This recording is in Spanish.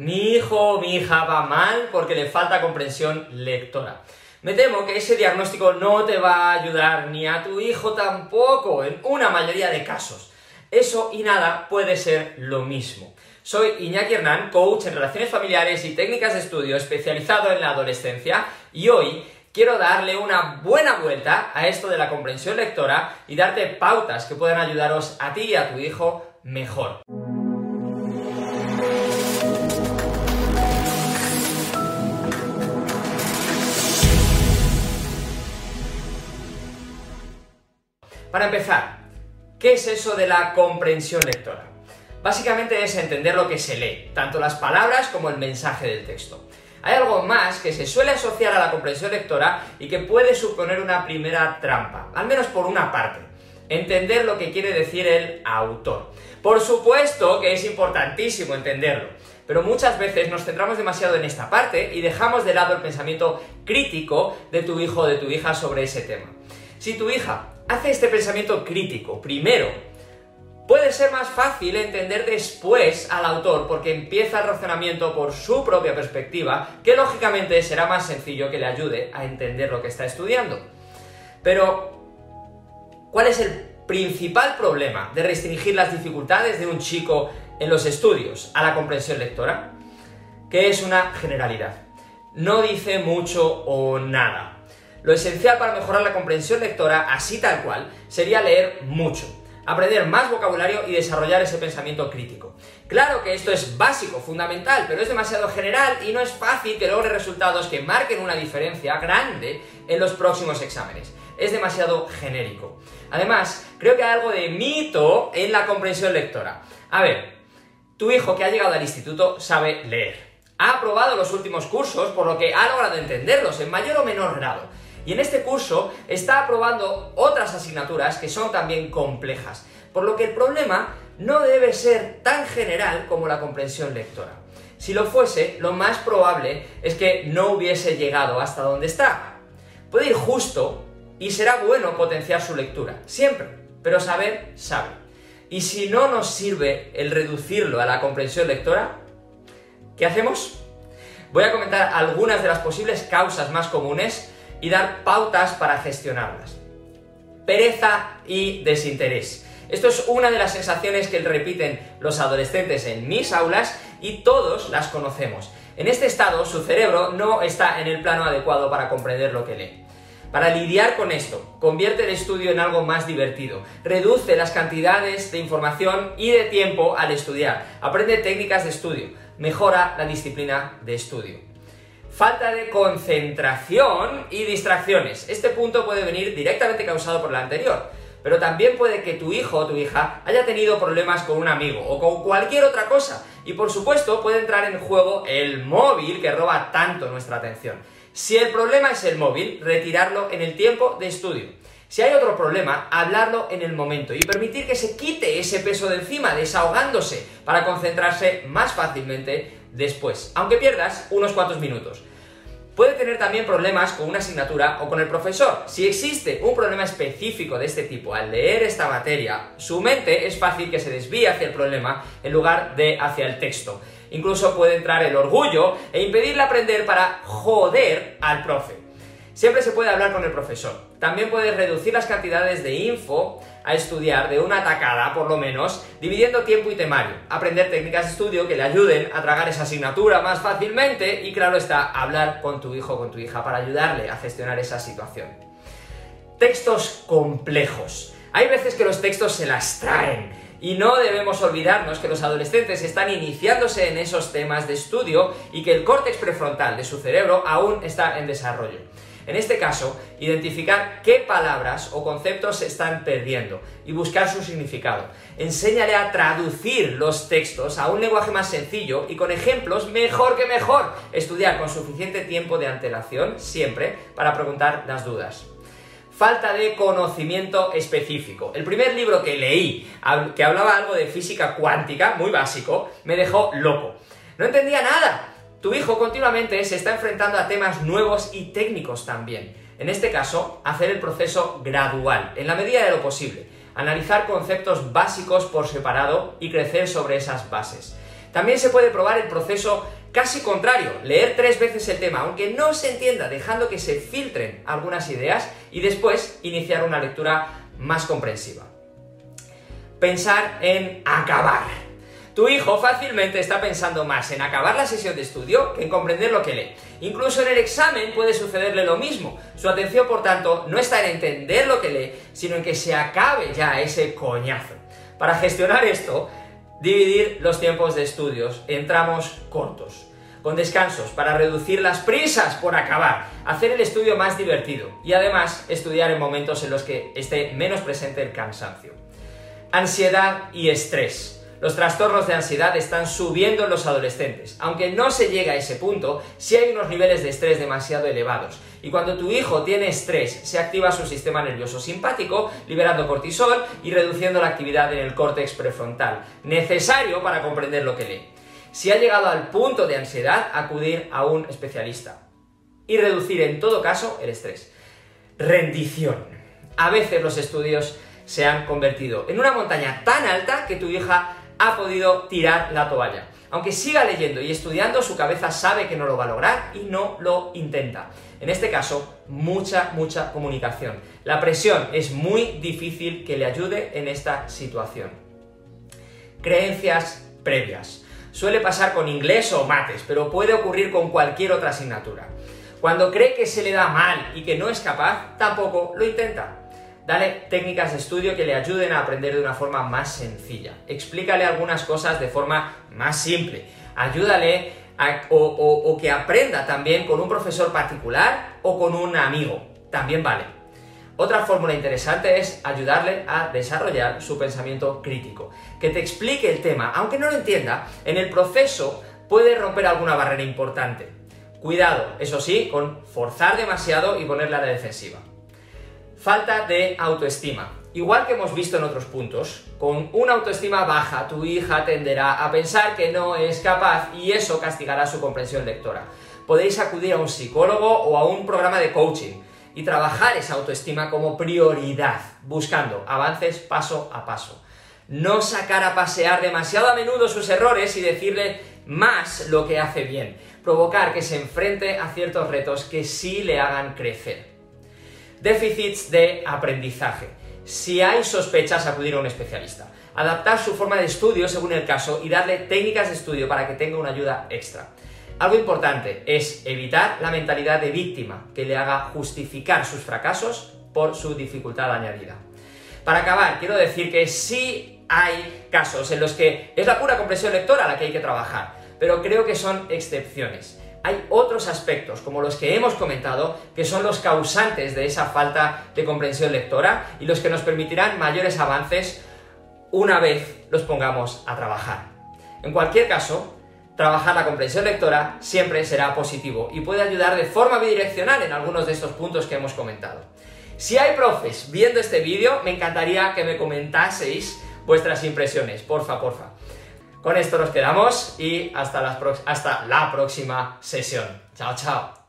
Mi hijo o mi hija va mal porque le falta comprensión lectora. Me temo que ese diagnóstico no te va a ayudar ni a tu hijo tampoco, en una mayoría de casos. Eso y nada puede ser lo mismo. Soy Iñaki Hernán, coach en relaciones familiares y técnicas de estudio especializado en la adolescencia y hoy quiero darle una buena vuelta a esto de la comprensión lectora y darte pautas que puedan ayudaros a ti y a tu hijo mejor. Para empezar, ¿qué es eso de la comprensión lectora? Básicamente es entender lo que se lee, tanto las palabras como el mensaje del texto. Hay algo más que se suele asociar a la comprensión lectora y que puede suponer una primera trampa, al menos por una parte. Entender lo que quiere decir el autor. Por supuesto que es importantísimo entenderlo, pero muchas veces nos centramos demasiado en esta parte y dejamos de lado el pensamiento crítico de tu hijo o de tu hija sobre ese tema. Si tu hija hace este pensamiento crítico primero, puede ser más fácil entender después al autor porque empieza el razonamiento por su propia perspectiva, que lógicamente será más sencillo que le ayude a entender lo que está estudiando. Pero, ¿cuál es el principal problema de restringir las dificultades de un chico en los estudios a la comprensión lectora? Que es una generalidad. No dice mucho o nada. Lo esencial para mejorar la comprensión lectora, así tal cual, sería leer mucho, aprender más vocabulario y desarrollar ese pensamiento crítico. Claro que esto es básico, fundamental, pero es demasiado general y no es fácil que logre resultados que marquen una diferencia grande en los próximos exámenes. Es demasiado genérico. Además, creo que hay algo de mito en la comprensión lectora. A ver, tu hijo que ha llegado al instituto sabe leer. Ha aprobado los últimos cursos, por lo que ha logrado entenderlos en mayor o menor grado y en este curso está aprobando otras asignaturas que son también complejas, por lo que el problema no debe ser tan general como la comprensión lectora. Si lo fuese, lo más probable es que no hubiese llegado hasta donde está. Puede ir justo y será bueno potenciar su lectura, siempre, pero saber, sabe. Y si no nos sirve el reducirlo a la comprensión lectora, ¿qué hacemos? Voy a comentar algunas de las posibles causas más comunes y dar pautas para gestionarlas. Pereza y desinterés. Esto es una de las sensaciones que repiten los adolescentes en mis aulas y todos las conocemos. En este estado su cerebro no está en el plano adecuado para comprender lo que lee. Para lidiar con esto, convierte el estudio en algo más divertido, reduce las cantidades de información y de tiempo al estudiar, aprende técnicas de estudio, mejora la disciplina de estudio falta de concentración y distracciones. Este punto puede venir directamente causado por la anterior, pero también puede que tu hijo o tu hija haya tenido problemas con un amigo o con cualquier otra cosa. Y por supuesto puede entrar en juego el móvil que roba tanto nuestra atención. Si el problema es el móvil, retirarlo en el tiempo de estudio. Si hay otro problema, hablarlo en el momento y permitir que se quite ese peso de encima, desahogándose, para concentrarse más fácilmente después, aunque pierdas unos cuantos minutos. Puede tener también problemas con una asignatura o con el profesor. Si existe un problema específico de este tipo al leer esta materia, su mente es fácil que se desvíe hacia el problema en lugar de hacia el texto. Incluso puede entrar el orgullo e impedirle aprender para joder al profe. Siempre se puede hablar con el profesor. También puedes reducir las cantidades de info a estudiar de una tacada, por lo menos, dividiendo tiempo y temario, aprender técnicas de estudio que le ayuden a tragar esa asignatura más fácilmente y, claro está, hablar con tu hijo o con tu hija para ayudarle a gestionar esa situación. Textos complejos. Hay veces que los textos se las traen y no debemos olvidarnos que los adolescentes están iniciándose en esos temas de estudio y que el córtex prefrontal de su cerebro aún está en desarrollo. En este caso, identificar qué palabras o conceptos se están perdiendo y buscar su significado. Enséñale a traducir los textos a un lenguaje más sencillo y con ejemplos mejor que mejor. Estudiar con suficiente tiempo de antelación, siempre, para preguntar las dudas falta de conocimiento específico. El primer libro que leí, que hablaba algo de física cuántica, muy básico, me dejó loco. No entendía nada. Tu hijo continuamente se está enfrentando a temas nuevos y técnicos también. En este caso, hacer el proceso gradual, en la medida de lo posible. Analizar conceptos básicos por separado y crecer sobre esas bases. También se puede probar el proceso casi contrario, leer tres veces el tema, aunque no se entienda, dejando que se filtren algunas ideas y después iniciar una lectura más comprensiva. Pensar en acabar. Tu hijo fácilmente está pensando más en acabar la sesión de estudio que en comprender lo que lee. Incluso en el examen puede sucederle lo mismo. Su atención, por tanto, no está en entender lo que lee, sino en que se acabe ya ese coñazo. Para gestionar esto, dividir los tiempos de estudios en tramos cortos, con descansos para reducir las prisas por acabar, hacer el estudio más divertido y además estudiar en momentos en los que esté menos presente el cansancio. Ansiedad y estrés. Los trastornos de ansiedad están subiendo en los adolescentes. Aunque no se llega a ese punto, sí hay unos niveles de estrés demasiado elevados. Y cuando tu hijo tiene estrés, se activa su sistema nervioso simpático, liberando cortisol y reduciendo la actividad en el córtex prefrontal, necesario para comprender lo que lee. Si ha llegado al punto de ansiedad, acudir a un especialista. Y reducir en todo caso el estrés. Rendición. A veces los estudios se han convertido en una montaña tan alta que tu hija ha podido tirar la toalla. Aunque siga leyendo y estudiando, su cabeza sabe que no lo va a lograr y no lo intenta. En este caso, mucha, mucha comunicación. La presión es muy difícil que le ayude en esta situación. Creencias previas. Suele pasar con inglés o mates, pero puede ocurrir con cualquier otra asignatura. Cuando cree que se le da mal y que no es capaz, tampoco lo intenta. Dale técnicas de estudio que le ayuden a aprender de una forma más sencilla. Explícale algunas cosas de forma más simple. Ayúdale a, o, que aprenda también con un profesor particular o con un amigo. También vale. Otra fórmula interesante es ayudarle a desarrollar su pensamiento crítico. Que te explique el tema, aunque no lo entienda, en el proceso puede romper alguna barrera importante. Cuidado, eso sí, con forzar demasiado y ponerle a la defensiva. Falta de autoestima. Igual que hemos visto en otros puntos, con una autoestima baja tu hija tenderá a pensar que no es capaz y eso castigará su comprensión lectora. Podéis acudir a un psicólogo o a un programa de coaching y trabajar esa autoestima como prioridad, buscando avances paso a paso. No sacar a pasear demasiado a menudo sus errores y decirle más lo que hace bien. Provocar que se enfrente a ciertos retos que sí le hagan crecer. Déficits de aprendizaje. Si hay sospechas, acudir a un especialista. Adaptar su forma de estudio según el caso y darle técnicas de estudio para que tenga una ayuda extra. Algo importante es evitar la mentalidad de víctima que le haga justificar sus fracasos por su dificultad añadida. Para acabar, quiero decir que sí hay casos en los que es la pura comprensión lectora la que hay que trabajar, pero creo que son excepciones hay otros aspectos, como los que hemos comentado, que son los causantes de esa falta de comprensión lectora y los que nos permitirán mayores avances una vez los pongamos a trabajar. En cualquier caso, trabajar la comprensión lectora siempre será positivo y puede ayudar de forma bidireccional en algunos de estos puntos que hemos comentado. Si hay profes viendo este vídeo, me encantaría que me comentaseis vuestras impresiones, porfa, porfa. Con esto nos quedamos y hasta, la próxima sesión. Chao, chao.